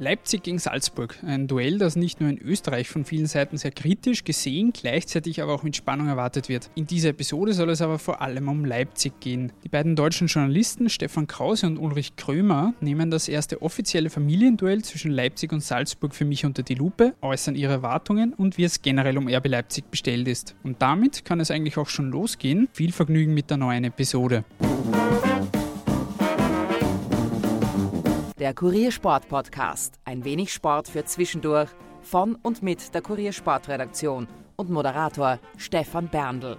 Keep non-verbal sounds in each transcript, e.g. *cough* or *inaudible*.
Leipzig gegen Salzburg. Ein Duell, das nicht nur in Österreich von vielen Seiten sehr kritisch gesehen, gleichzeitig aber auch mit Spannung erwartet wird. In dieser Episode soll es aber vor allem um Leipzig gehen. Die beiden deutschen Journalisten Stefan Krause und Ulrich Krömer nehmen das erste offizielle Familienduell zwischen Leipzig und Salzburg für mich unter die Lupe, äußern ihre Erwartungen und wie es generell um RB Leipzig bestellt ist. Und damit kann es eigentlich auch schon losgehen. Viel Vergnügen mit der neuen Episode. Der Kuriersport Podcast. Ein wenig Sport für zwischendurch von und mit der Kuriersportredaktion und Moderator Stefan Berndl.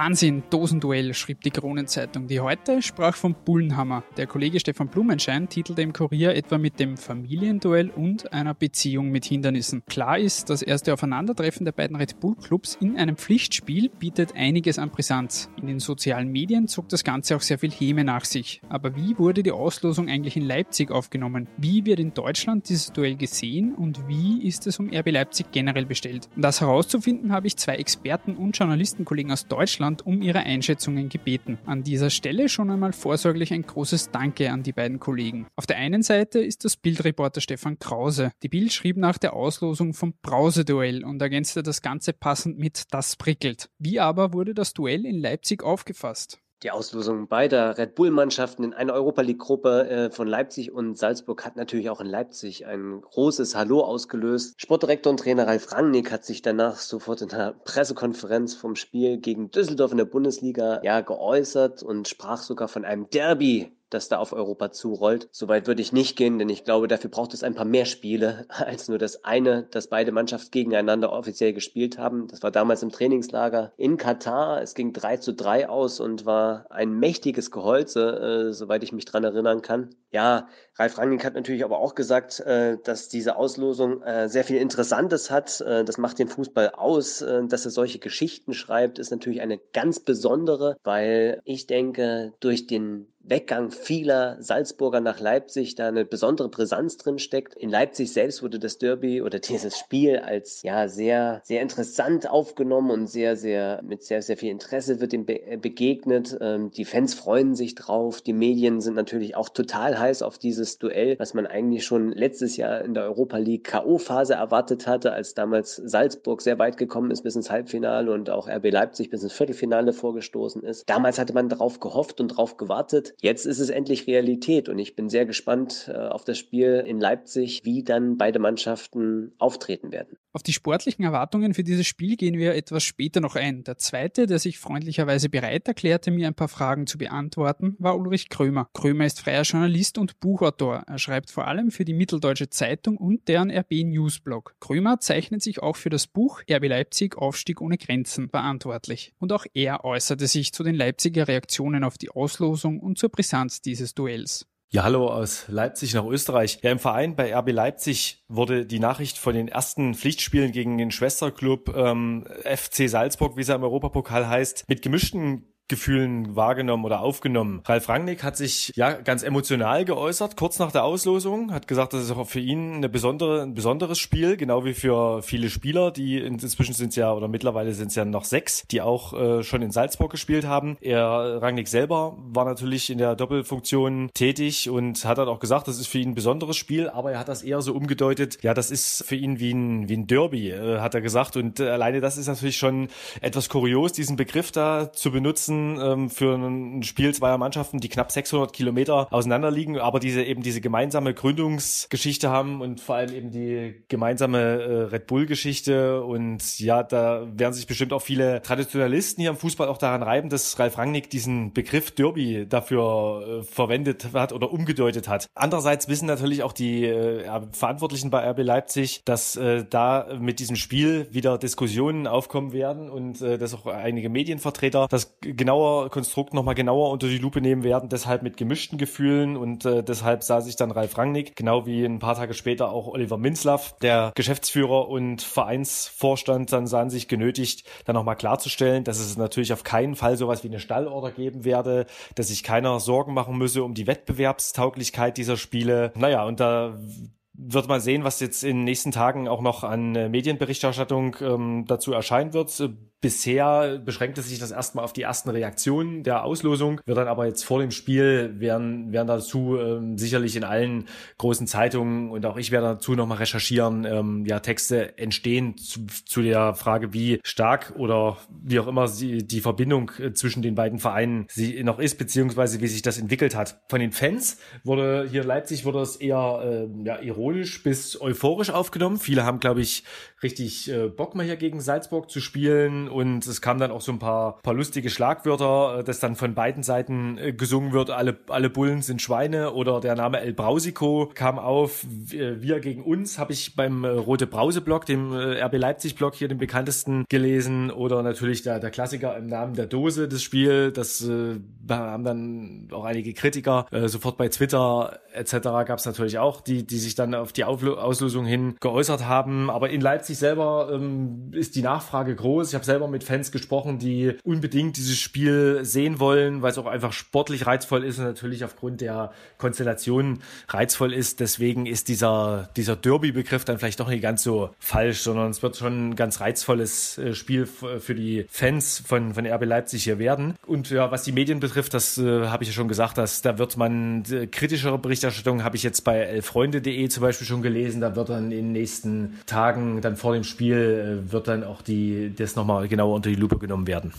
Wahnsinn, Dosenduell, schrieb die Kronenzeitung. Die heute sprach vom Bullenhammer. Der Kollege Stefan Blumenschein titelte im Kurier etwa mit dem Familienduell und einer Beziehung mit Hindernissen. Klar ist, das erste Aufeinandertreffen der beiden Red Bull Clubs in einem Pflichtspiel bietet einiges an Brisanz. In den sozialen Medien zog das Ganze auch sehr viel Häme nach sich. Aber wie wurde die Auslosung eigentlich in Leipzig aufgenommen? Wie wird in Deutschland dieses Duell gesehen und wie ist es um RB Leipzig generell bestellt? Um das herauszufinden, habe ich zwei Experten und Journalistenkollegen aus Deutschland Deutschland um ihre Einschätzungen gebeten. An dieser Stelle schon einmal vorsorglich ein großes Danke an die beiden Kollegen. Auf der einen Seite ist das Bildreporter Stefan Krause. Die Bild schrieb nach der Auslosung vom Brause-Duell und ergänzte das Ganze passend mit Das prickelt. Wie aber wurde das Duell in Leipzig aufgefasst? Die Auslosung beider Red Bull-Mannschaften in einer Europa League-Gruppe äh, von Leipzig und Salzburg hat natürlich auch in Leipzig ein großes Hallo ausgelöst. Sportdirektor und Trainer Ralf Rangnick hat sich danach sofort in einer Pressekonferenz vom Spiel gegen Düsseldorf in der Bundesliga ja geäußert und sprach sogar von einem Derby das da auf Europa zurollt. Soweit würde ich nicht gehen, denn ich glaube, dafür braucht es ein paar mehr Spiele *laughs* als nur das eine, dass beide Mannschaften gegeneinander offiziell gespielt haben. Das war damals im Trainingslager in Katar. Es ging 3 zu 3 aus und war ein mächtiges Geholze, äh, soweit ich mich dran erinnern kann. Ja, Ralf Rangnick hat natürlich aber auch gesagt, äh, dass diese Auslosung äh, sehr viel Interessantes hat. Äh, das macht den Fußball aus. Äh, dass er solche Geschichten schreibt, ist natürlich eine ganz besondere, weil ich denke, durch den Weggang vieler Salzburger nach Leipzig da eine besondere Brisanz drin steckt. In Leipzig selbst wurde das Derby oder dieses Spiel als ja sehr sehr interessant aufgenommen und sehr sehr mit sehr sehr viel Interesse wird be äh, begegnet. Ähm, die Fans freuen sich drauf. Die Medien sind natürlich auch total heiß auf dieses Duell, was man eigentlich schon letztes Jahr in der Europa League KO Phase erwartet hatte, als damals Salzburg sehr weit gekommen ist bis ins Halbfinale und auch RB Leipzig bis ins Viertelfinale vorgestoßen ist. Damals hatte man darauf gehofft und darauf gewartet. Jetzt ist es endlich Realität und ich bin sehr gespannt äh, auf das Spiel in Leipzig, wie dann beide Mannschaften auftreten werden. Auf die sportlichen Erwartungen für dieses Spiel gehen wir etwas später noch ein. Der zweite, der sich freundlicherweise bereit erklärte, mir ein paar Fragen zu beantworten, war Ulrich Krömer. Krömer ist freier Journalist und Buchautor. Er schreibt vor allem für die Mitteldeutsche Zeitung und deren RB Newsblog. Krömer zeichnet sich auch für das Buch RB Leipzig Aufstieg ohne Grenzen verantwortlich. Und auch er äußerte sich zu den Leipziger Reaktionen auf die Auslosung und zur Brisanz dieses Duells. Ja, hallo aus Leipzig nach Österreich. Ja, im Verein bei RB Leipzig wurde die Nachricht von den ersten Pflichtspielen gegen den Schwesterclub ähm, FC Salzburg, wie es ja im Europapokal heißt, mit gemischten Gefühlen wahrgenommen oder aufgenommen. Ralf Rangnick hat sich ja ganz emotional geäußert, kurz nach der Auslosung, hat gesagt, das ist auch für ihn eine besondere, ein besonderes Spiel, genau wie für viele Spieler, die inzwischen sind es ja oder mittlerweile sind es ja noch sechs, die auch äh, schon in Salzburg gespielt haben. Er, Rangnick selber, war natürlich in der Doppelfunktion tätig und hat dann auch gesagt, das ist für ihn ein besonderes Spiel, aber er hat das eher so umgedeutet, ja, das ist für ihn wie ein, wie ein Derby, äh, hat er gesagt. Und äh, alleine das ist natürlich schon etwas kurios, diesen Begriff da zu benutzen ähm, für ein Spiel zweier Mannschaften, die knapp 600 Kilometer auseinander liegen, aber diese eben diese gemeinsame Gründungsgeschichte haben und vor allem eben die gemeinsame äh, Red Bull Geschichte und ja, da werden sich bestimmt auch viele Traditionalisten hier im Fußball auch daran reiben, dass Ralf Rangnick diesen Begriff Derby dafür äh, verwendet hat oder umgedeutet hat. Andererseits wissen natürlich auch die äh, Verantwortlichen bei RB Leipzig, dass äh, da mit diesem Spiel wieder Diskussionen aufkommen werden und äh, dass auch einige Medienvertreter das genau genauer Konstrukt nochmal genauer unter die Lupe nehmen werden, deshalb mit gemischten Gefühlen und äh, deshalb sah sich dann Ralf Rangnick, genau wie ein paar Tage später auch Oliver Minzlaff, der Geschäftsführer und Vereinsvorstand, dann sahen sich genötigt, dann nochmal klarzustellen, dass es natürlich auf keinen Fall sowas wie eine Stallorder geben werde, dass sich keiner Sorgen machen müsse um die Wettbewerbstauglichkeit dieser Spiele. Naja, und da wird man sehen, was jetzt in den nächsten Tagen auch noch an äh, Medienberichterstattung ähm, dazu erscheinen wird. Bisher beschränkte sich das erstmal auf die ersten Reaktionen der Auslosung, wird dann aber jetzt vor dem Spiel, werden, werden dazu ähm, sicherlich in allen großen Zeitungen und auch ich werde dazu nochmal recherchieren, ähm, ja, Texte entstehen zu, zu der Frage, wie stark oder wie auch immer sie, die Verbindung äh, zwischen den beiden Vereinen sie noch ist, beziehungsweise wie sich das entwickelt hat. Von den Fans wurde hier in Leipzig wurde es eher äh, ja, ironisch bis euphorisch aufgenommen. Viele haben, glaube ich, richtig äh, Bock mal hier gegen Salzburg zu spielen und es kamen dann auch so ein paar, paar lustige Schlagwörter, äh, dass dann von beiden Seiten äh, gesungen wird, alle, alle Bullen sind Schweine oder der Name El Brausico kam auf, äh, wir gegen uns, habe ich beim Rote Brause-Blog, dem äh, RB Leipzig-Blog hier den bekanntesten gelesen oder natürlich der, der Klassiker im Namen der Dose des Spiel, das äh, haben dann auch einige Kritiker äh, sofort bei Twitter etc. gab es natürlich auch, die, die sich dann auf die Auflo Auslösung hin geäußert haben, aber in Leipzig Leipzig selber ähm, ist die Nachfrage groß. Ich habe selber mit Fans gesprochen, die unbedingt dieses Spiel sehen wollen, weil es auch einfach sportlich reizvoll ist und natürlich aufgrund der Konstellation reizvoll ist. Deswegen ist dieser, dieser Derby-Begriff dann vielleicht doch nicht ganz so falsch, sondern es wird schon ein ganz reizvolles äh, Spiel für die Fans von, von RB Leipzig hier werden. Und ja, was die Medien betrifft, das äh, habe ich ja schon gesagt, dass da wird man äh, kritischere Berichterstattung habe ich jetzt bei elfreunde.de zum Beispiel schon gelesen. Da wird dann in den nächsten Tagen dann vor dem Spiel äh, wird dann auch die, das nochmal genauer unter die Lupe genommen werden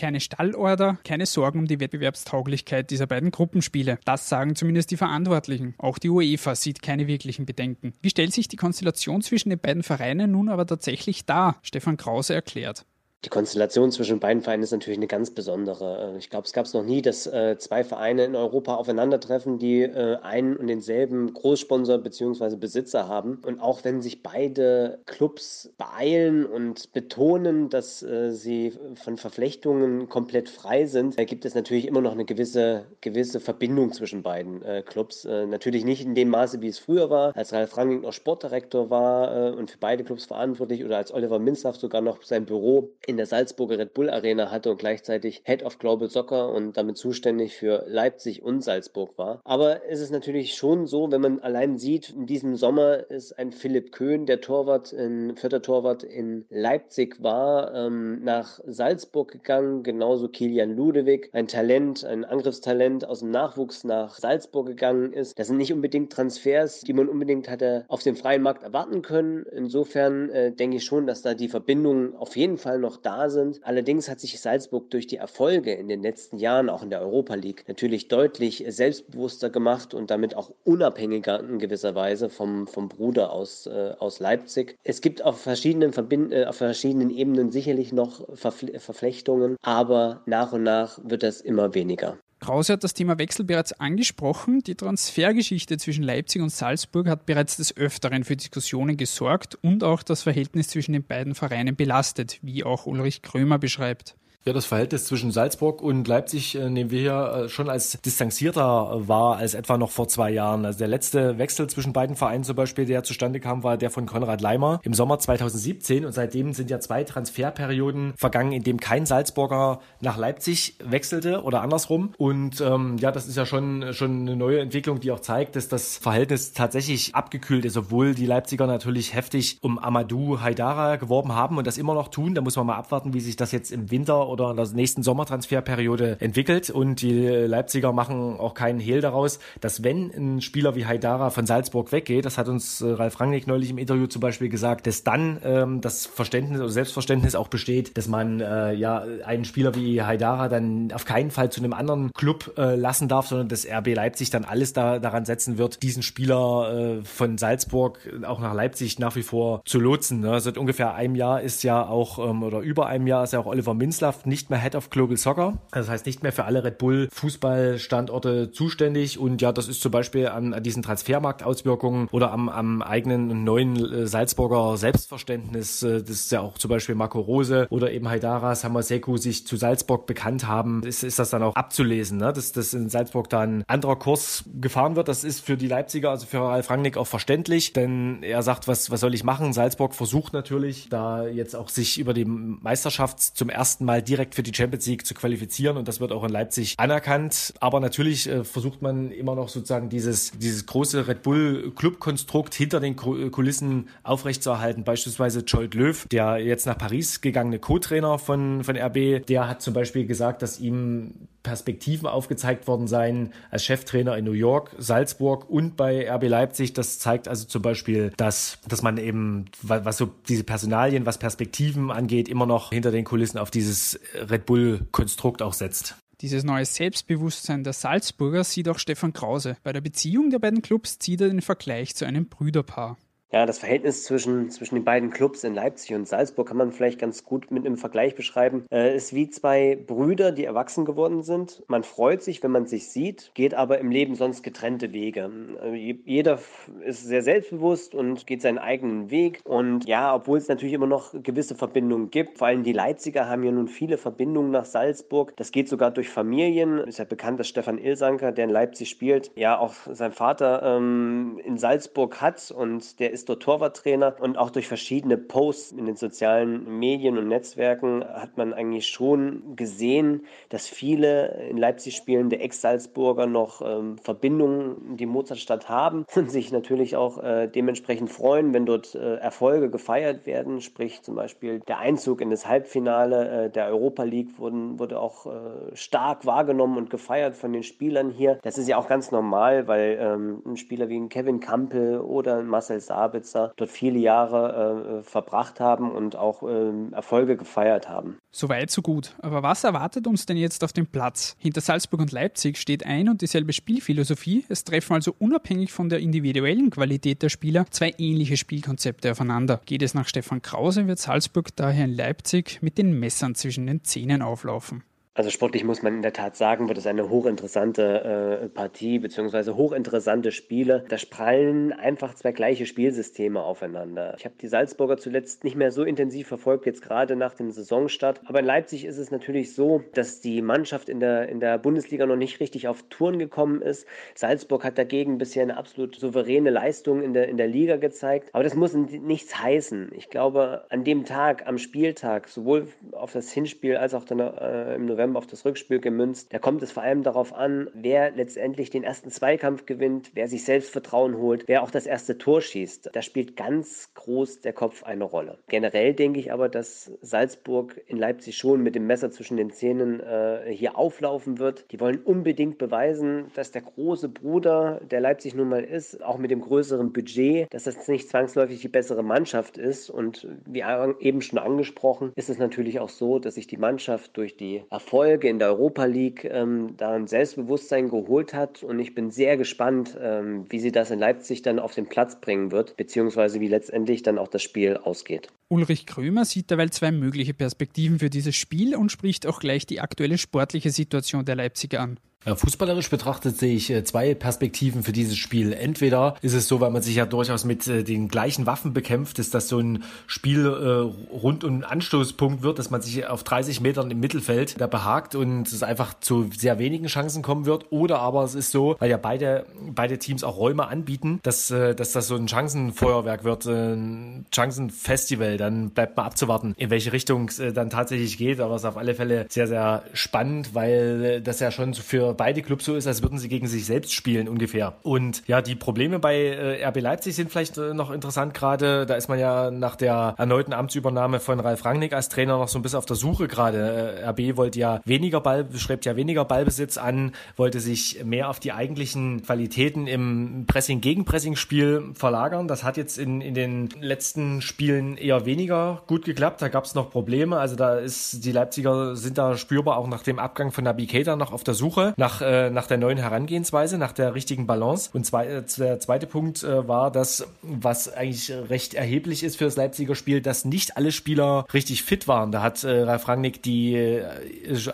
keine Stallorder, keine Sorgen um die Wettbewerbstauglichkeit dieser beiden Gruppenspiele. Das sagen zumindest die Verantwortlichen. Auch die UEFA sieht keine wirklichen Bedenken. Wie stellt sich die Konstellation zwischen den beiden Vereinen nun aber tatsächlich dar? Stefan Krause erklärt. Die Konstellation zwischen beiden Vereinen ist natürlich eine ganz besondere. Äh, ich glaube, es gab es noch nie, dass äh, zwei Vereine in Europa aufeinandertreffen, die äh, einen und denselben Großsponsor bzw. Besitzer haben. Und auch wenn sich beide Clubs beeilen und betonen, dass äh, sie von Verflechtungen komplett frei sind, gibt es natürlich immer noch eine gewisse, gewisse Verbindung zwischen beiden äh, Clubs. Äh, natürlich nicht in dem Maße, wie es früher war, als Ralf Rangnick noch Sportdirektor war und für beide Clubs verantwortlich oder als Oliver Minzlaff sogar noch sein Büro in der Salzburger Red Bull Arena hatte und gleichzeitig Head of Global Soccer und damit zuständig für Leipzig und Salzburg war. Aber es ist natürlich schon so, wenn man allein sieht, in diesem Sommer ist ein Philipp Köhn, der Torwart, in, vierter Torwart in Leipzig war, ähm, nach Salzburg gegangen, genauso Kilian Ludewig, ein Talent, ein Angriffstalent aus dem Nachwuchs nach Salzburg gegangen ist. Das sind nicht unbedingt Transfers, die man unbedingt hatte auf dem freien Markt erwarten können. Insofern äh, denke ich schon, dass da die Verbindungen auf jeden Fall noch da sind. Allerdings hat sich Salzburg durch die Erfolge in den letzten Jahren, auch in der Europa League, natürlich deutlich selbstbewusster gemacht und damit auch unabhängiger in gewisser Weise vom, vom Bruder aus, äh, aus Leipzig. Es gibt auf verschiedenen, Verbind äh, auf verschiedenen Ebenen sicherlich noch Verfle Verflechtungen, aber nach und nach wird das immer weniger. Krause hat das Thema Wechsel bereits angesprochen. Die Transfergeschichte zwischen Leipzig und Salzburg hat bereits des Öfteren für Diskussionen gesorgt und auch das Verhältnis zwischen den beiden Vereinen belastet, wie auch Ulrich Krömer beschreibt. Ja, das Verhältnis zwischen Salzburg und Leipzig äh, nehmen wir hier äh, schon als distanzierter wahr als etwa noch vor zwei Jahren. Also der letzte Wechsel zwischen beiden Vereinen zum Beispiel, der zustande kam, war der von Konrad Leimer im Sommer 2017 und seitdem sind ja zwei Transferperioden vergangen, in dem kein Salzburger nach Leipzig wechselte oder andersrum. Und ähm, ja, das ist ja schon, schon eine neue Entwicklung, die auch zeigt, dass das Verhältnis tatsächlich abgekühlt ist, obwohl die Leipziger natürlich heftig um Amadou Haidara geworben haben und das immer noch tun. Da muss man mal abwarten, wie sich das jetzt im Winter oder in der nächsten Sommertransferperiode entwickelt. Und die Leipziger machen auch keinen Hehl daraus, dass wenn ein Spieler wie Haidara von Salzburg weggeht, das hat uns äh, Ralf Rangnick neulich im Interview zum Beispiel gesagt, dass dann ähm, das Verständnis oder Selbstverständnis auch besteht, dass man äh, ja einen Spieler wie Haidara dann auf keinen Fall zu einem anderen Club äh, lassen darf, sondern dass RB Leipzig dann alles da, daran setzen wird, diesen Spieler äh, von Salzburg auch nach Leipzig nach wie vor zu lotsen. Ne? Seit ungefähr einem Jahr ist ja auch, ähm, oder über einem Jahr ist ja auch Oliver Minzlaff nicht mehr Head of Global Soccer. Das heißt nicht mehr für alle Red Bull Fußballstandorte zuständig. Und ja, das ist zum Beispiel an, diesen Transfermarktauswirkungen oder am, am eigenen neuen äh, Salzburger Selbstverständnis. Äh, das ist ja auch zum Beispiel Marco Rose oder eben Haidara Samaseku sich zu Salzburg bekannt haben. Ist, ist das dann auch abzulesen, ne? dass, dass in Salzburg da ein anderer Kurs gefahren wird. Das ist für die Leipziger, also für Ralf Rangnick auch verständlich, denn er sagt, was, was soll ich machen? Salzburg versucht natürlich, da jetzt auch sich über die Meisterschaft zum ersten Mal direkt für die Champions League zu qualifizieren und das wird auch in Leipzig anerkannt. Aber natürlich äh, versucht man immer noch sozusagen dieses, dieses große Red Bull Club-Konstrukt hinter den Kulissen aufrechtzuerhalten. Beispielsweise Jolt Löw, der jetzt nach Paris gegangene Co-Trainer von, von RB, der hat zum Beispiel gesagt, dass ihm Perspektiven aufgezeigt worden seien als Cheftrainer in New York, Salzburg und bei RB Leipzig. Das zeigt also zum Beispiel, dass, dass man eben, was so diese Personalien, was Perspektiven angeht, immer noch hinter den Kulissen auf dieses Red Bull-Konstrukt auch setzt. Dieses neue Selbstbewusstsein der Salzburger sieht auch Stefan Krause. Bei der Beziehung der beiden Clubs zieht er den Vergleich zu einem Brüderpaar. Ja, das Verhältnis zwischen, zwischen den beiden Clubs in Leipzig und Salzburg kann man vielleicht ganz gut mit einem Vergleich beschreiben. Äh, ist wie zwei Brüder, die erwachsen geworden sind. Man freut sich, wenn man sich sieht, geht aber im Leben sonst getrennte Wege. Äh, jeder ist sehr selbstbewusst und geht seinen eigenen Weg. Und ja, obwohl es natürlich immer noch gewisse Verbindungen gibt, vor allem die Leipziger haben ja nun viele Verbindungen nach Salzburg. Das geht sogar durch Familien. Ist ja bekannt, dass Stefan Ilsanker, der in Leipzig spielt, ja auch sein Vater ähm, in Salzburg hat und der ist ist dort Torwarttrainer und auch durch verschiedene Posts in den sozialen Medien und Netzwerken hat man eigentlich schon gesehen, dass viele in Leipzig spielende Ex-Salzburger noch ähm, Verbindungen in die Mozartstadt haben *laughs* und sich natürlich auch äh, dementsprechend freuen, wenn dort äh, Erfolge gefeiert werden, sprich zum Beispiel der Einzug in das Halbfinale äh, der Europa League wurden, wurde auch äh, stark wahrgenommen und gefeiert von den Spielern hier. Das ist ja auch ganz normal, weil ähm, ein Spieler wie Kevin Campbell oder Marcel Saab Sabitzer dort viele Jahre äh, verbracht haben und auch äh, Erfolge gefeiert haben. So weit, so gut. Aber was erwartet uns denn jetzt auf dem Platz? Hinter Salzburg und Leipzig steht ein und dieselbe Spielphilosophie. Es treffen also unabhängig von der individuellen Qualität der Spieler zwei ähnliche Spielkonzepte aufeinander. Geht es nach Stefan Krause, wird Salzburg daher in Leipzig mit den Messern zwischen den Zähnen auflaufen. Also sportlich muss man in der Tat sagen, wird es eine hochinteressante äh, Partie bzw. hochinteressante Spiele. Da sprallen einfach zwei gleiche Spielsysteme aufeinander. Ich habe die Salzburger zuletzt nicht mehr so intensiv verfolgt, jetzt gerade nach dem Saisonstart. Aber in Leipzig ist es natürlich so, dass die Mannschaft in der, in der Bundesliga noch nicht richtig auf Touren gekommen ist. Salzburg hat dagegen bisher eine absolut souveräne Leistung in der, in der Liga gezeigt. Aber das muss nichts heißen. Ich glaube, an dem Tag, am Spieltag, sowohl auf das Hinspiel als auch dann, äh, im November, auf das Rückspiel gemünzt. Da kommt es vor allem darauf an, wer letztendlich den ersten Zweikampf gewinnt, wer sich Selbstvertrauen holt, wer auch das erste Tor schießt. Da spielt ganz groß der Kopf eine Rolle. Generell denke ich aber, dass Salzburg in Leipzig schon mit dem Messer zwischen den Zähnen äh, hier auflaufen wird. Die wollen unbedingt beweisen, dass der große Bruder, der Leipzig nun mal ist, auch mit dem größeren Budget, dass das nicht zwangsläufig die bessere Mannschaft ist. Und wie eben schon angesprochen, ist es natürlich auch so, dass sich die Mannschaft durch die Erfolge Erfolge in der Europa League ähm, da ein Selbstbewusstsein geholt hat. Und ich bin sehr gespannt, ähm, wie sie das in Leipzig dann auf den Platz bringen wird, beziehungsweise wie letztendlich dann auch das Spiel ausgeht. Ulrich Krömer sieht derweil zwei mögliche Perspektiven für dieses Spiel und spricht auch gleich die aktuelle sportliche Situation der Leipziger an. Fußballerisch betrachtet sehe ich äh, zwei Perspektiven für dieses Spiel. Entweder ist es so, weil man sich ja durchaus mit äh, den gleichen Waffen bekämpft, dass das so ein Spiel äh, rund um Anstoßpunkt wird, dass man sich auf 30 Metern im Mittelfeld da behagt und es einfach zu sehr wenigen Chancen kommen wird. Oder aber es ist so, weil ja beide, beide Teams auch Räume anbieten, dass, dass das so ein Chancenfeuerwerk wird, ein Chancenfestival. Dann bleibt mal abzuwarten, in welche Richtung es dann tatsächlich geht. Aber es ist auf alle Fälle sehr, sehr spannend, weil das ja schon für beide Clubs so ist, als würden sie gegen sich selbst spielen ungefähr. Und ja, die Probleme bei äh, RB Leipzig sind vielleicht äh, noch interessant gerade. Da ist man ja nach der erneuten Amtsübernahme von Ralf Rangnick als Trainer noch so ein bisschen auf der Suche gerade. Äh, RB wollte ja weniger Ball, schreibt ja weniger Ballbesitz an, wollte sich mehr auf die eigentlichen Qualitäten im Pressing-Gegenpressing-Spiel verlagern. Das hat jetzt in, in den letzten Spielen eher weniger gut geklappt. Da gab es noch Probleme. Also da ist die Leipziger sind da spürbar auch nach dem Abgang von Nabi Keita noch auf der Suche nach, äh, nach der neuen Herangehensweise, nach der richtigen Balance. Und zwei, äh, der zweite Punkt äh, war, dass, was eigentlich recht erheblich ist für das Leipziger Spiel, dass nicht alle Spieler richtig fit waren. Da hat äh, Ralf Rangnick die äh,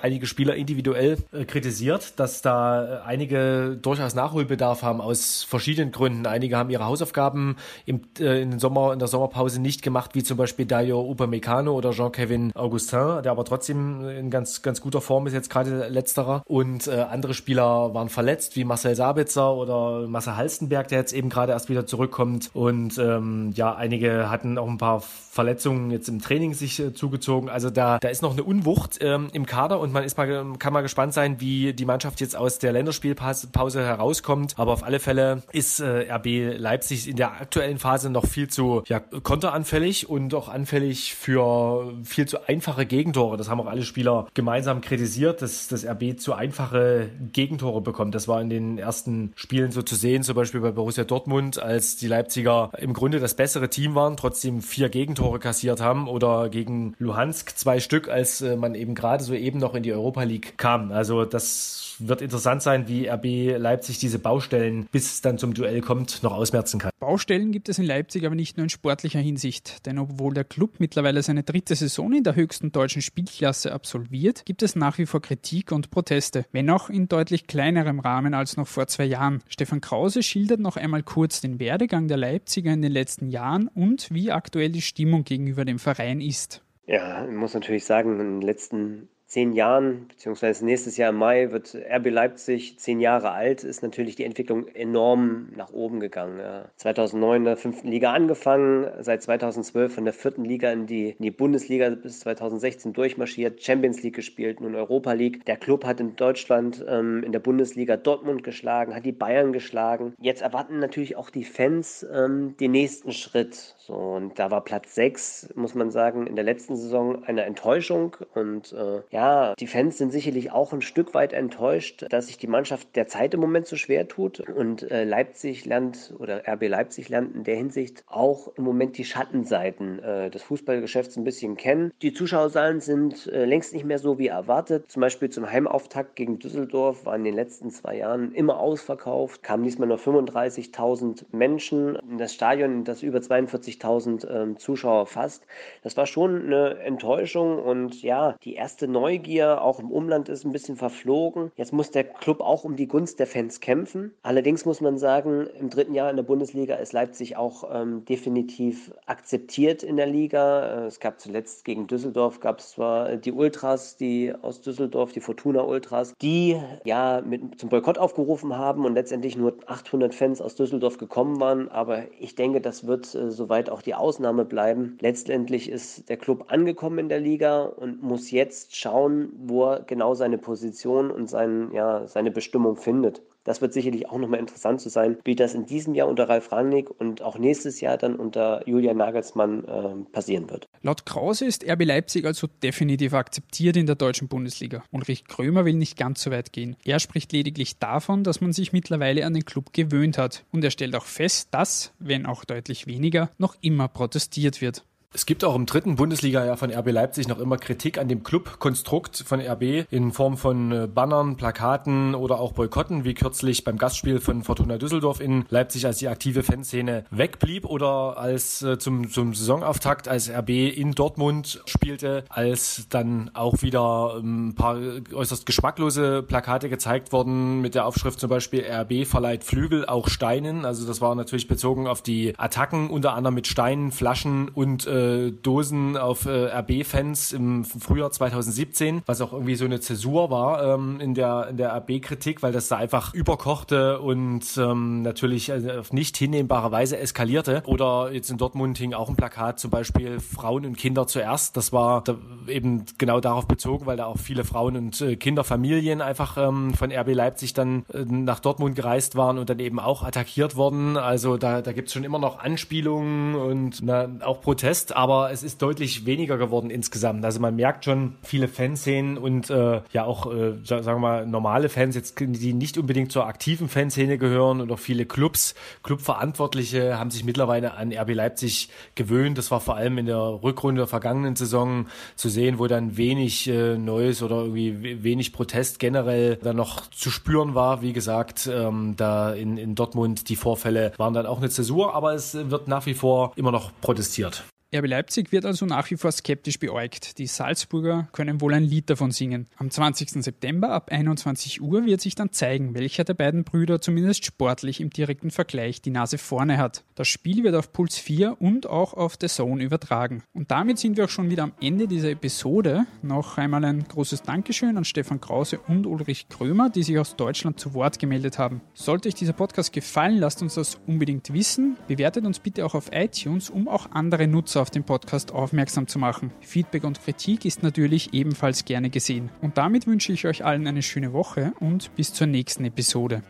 einige Spieler individuell äh, kritisiert, dass da einige durchaus Nachholbedarf haben aus verschiedenen Gründen. Einige haben ihre Hausaufgaben im, äh, in, den Sommer, in der Sommerpause nicht gemacht, wie zum Beispiel Dario Upamecano oder Jean-Kevin Augustin, der aber trotzdem in ganz, ganz guter Form ist jetzt gerade letzterer. Und äh, andere Spieler waren verletzt, wie Marcel Sabitzer oder Marcel Halstenberg, der jetzt eben gerade erst wieder zurückkommt. Und ähm, ja, einige hatten auch ein paar Verletzungen jetzt im Training sich äh, zugezogen. Also da, da ist noch eine Unwucht ähm, im Kader und man ist mal, kann mal gespannt sein, wie die Mannschaft jetzt aus der Länderspielpause herauskommt. Aber auf alle Fälle ist äh, RB Leipzig in der aktuellen Phase noch viel zu ja, konteranfällig und auch anfällig für viel zu einfache Gegentore. Das haben auch alle Spieler gemeinsam kritisiert, dass das RB zu einfache Gegentore bekommt. Das war in den ersten Spielen so zu sehen, zum Beispiel bei Borussia Dortmund, als die Leipziger im Grunde das bessere Team waren, trotzdem vier Gegentore kassiert haben oder gegen Luhansk zwei Stück, als äh, man eben gerade so eben noch in die Europa League kam. Also das wird interessant sein, wie RB Leipzig diese Baustellen, bis es dann zum Duell kommt, noch ausmerzen kann. Baustellen gibt es in Leipzig aber nicht nur in sportlicher Hinsicht, denn obwohl der Club mittlerweile seine dritte Saison in der höchsten deutschen Spielklasse absolviert, gibt es nach wie vor Kritik und Proteste, wenn auch in deutlich kleinerem Rahmen als noch vor zwei Jahren. Stefan Krause schildert noch einmal kurz den Werdegang der Leipziger in den letzten Jahren und wie aktuell die Stimmung gegenüber dem Verein ist. Ja, ich muss natürlich sagen, in den letzten zehn Jahren, beziehungsweise nächstes Jahr im Mai wird RB Leipzig zehn Jahre alt, ist natürlich die Entwicklung enorm nach oben gegangen. 2009 in der fünften Liga angefangen, seit 2012 von der vierten Liga in die, in die Bundesliga bis 2016 durchmarschiert, Champions League gespielt, nun Europa League. Der Club hat in Deutschland ähm, in der Bundesliga Dortmund geschlagen, hat die Bayern geschlagen. Jetzt erwarten natürlich auch die Fans ähm, den nächsten Schritt. So, und da war Platz 6, muss man sagen, in der letzten Saison eine Enttäuschung. Und äh, ja, die Fans sind sicherlich auch ein Stück weit enttäuscht, dass sich die Mannschaft derzeit im Moment so schwer tut. Und äh, Leipzig lernt oder RB Leipzig lernt in der Hinsicht auch im Moment die Schattenseiten äh, des Fußballgeschäfts ein bisschen kennen. Die Zuschauerzahlen sind äh, längst nicht mehr so wie erwartet. Zum Beispiel zum Heimauftakt gegen Düsseldorf waren in den letzten zwei Jahren immer ausverkauft, kamen diesmal nur 35.000 Menschen in das Stadion, das über 42 50.000 ähm, Zuschauer fast. Das war schon eine Enttäuschung und ja, die erste Neugier auch im Umland ist ein bisschen verflogen. Jetzt muss der Club auch um die Gunst der Fans kämpfen. Allerdings muss man sagen, im dritten Jahr in der Bundesliga ist Leipzig auch ähm, definitiv akzeptiert in der Liga. Äh, es gab zuletzt gegen Düsseldorf gab es zwar die Ultras, die aus Düsseldorf, die Fortuna Ultras, die ja mit, zum Boykott aufgerufen haben und letztendlich nur 800 Fans aus Düsseldorf gekommen waren. Aber ich denke, das wird äh, soweit auch die Ausnahme bleiben. Letztendlich ist der Club angekommen in der Liga und muss jetzt schauen, wo er genau seine Position und sein, ja, seine Bestimmung findet. Das wird sicherlich auch nochmal interessant zu sein, wie das in diesem Jahr unter Ralf Rangnick und auch nächstes Jahr dann unter Julian Nagelsmann äh, passieren wird. Laut Krause ist RB Leipzig also definitiv akzeptiert in der deutschen Bundesliga. Ulrich Krömer will nicht ganz so weit gehen. Er spricht lediglich davon, dass man sich mittlerweile an den Club gewöhnt hat. Und er stellt auch fest, dass, wenn auch deutlich weniger, noch immer protestiert wird. Es gibt auch im dritten Bundesliga-Jahr von RB Leipzig noch immer Kritik an dem Clubkonstrukt von RB in Form von äh, Bannern, Plakaten oder auch Boykotten, wie kürzlich beim Gastspiel von Fortuna Düsseldorf in Leipzig, als die aktive Fanszene wegblieb oder als äh, zum, zum Saisonauftakt, als RB in Dortmund spielte, als dann auch wieder ähm, ein paar äußerst geschmacklose Plakate gezeigt wurden mit der Aufschrift zum Beispiel RB verleiht Flügel, auch Steinen. Also das war natürlich bezogen auf die Attacken, unter anderem mit Steinen, Flaschen und äh, Dosen auf äh, RB-Fans im Frühjahr 2017, was auch irgendwie so eine Zäsur war ähm, in der, in der RB-Kritik, weil das da einfach überkochte und ähm, natürlich also auf nicht hinnehmbare Weise eskalierte. Oder jetzt in Dortmund hing auch ein Plakat, zum Beispiel Frauen und Kinder zuerst. Das war da eben genau darauf bezogen, weil da auch viele Frauen und äh, Kinderfamilien einfach ähm, von RB Leipzig dann äh, nach Dortmund gereist waren und dann eben auch attackiert wurden. Also da, da gibt es schon immer noch Anspielungen und na, auch Protest aber es ist deutlich weniger geworden insgesamt. Also man merkt schon viele Fanszenen und äh, ja auch, äh, sagen wir mal, normale Fans, jetzt die nicht unbedingt zur aktiven Fanszene gehören auch viele Clubs, Clubverantwortliche haben sich mittlerweile an RB Leipzig gewöhnt. Das war vor allem in der Rückrunde der vergangenen Saison zu sehen, wo dann wenig äh, Neues oder irgendwie wenig Protest generell dann noch zu spüren war. Wie gesagt, ähm, da in, in Dortmund die Vorfälle waren dann auch eine Zäsur, aber es wird nach wie vor immer noch protestiert. RB Leipzig wird also nach wie vor skeptisch beäugt. Die Salzburger können wohl ein Lied davon singen. Am 20. September ab 21 Uhr wird sich dann zeigen, welcher der beiden Brüder zumindest sportlich im direkten Vergleich die Nase vorne hat. Das Spiel wird auf Puls 4 und auch auf The Zone übertragen. Und damit sind wir auch schon wieder am Ende dieser Episode. Noch einmal ein großes Dankeschön an Stefan Krause und Ulrich Krömer, die sich aus Deutschland zu Wort gemeldet haben. Sollte euch dieser Podcast gefallen, lasst uns das unbedingt wissen. Bewertet uns bitte auch auf iTunes, um auch andere Nutzer auf den Podcast aufmerksam zu machen. Feedback und Kritik ist natürlich ebenfalls gerne gesehen. Und damit wünsche ich euch allen eine schöne Woche und bis zur nächsten Episode.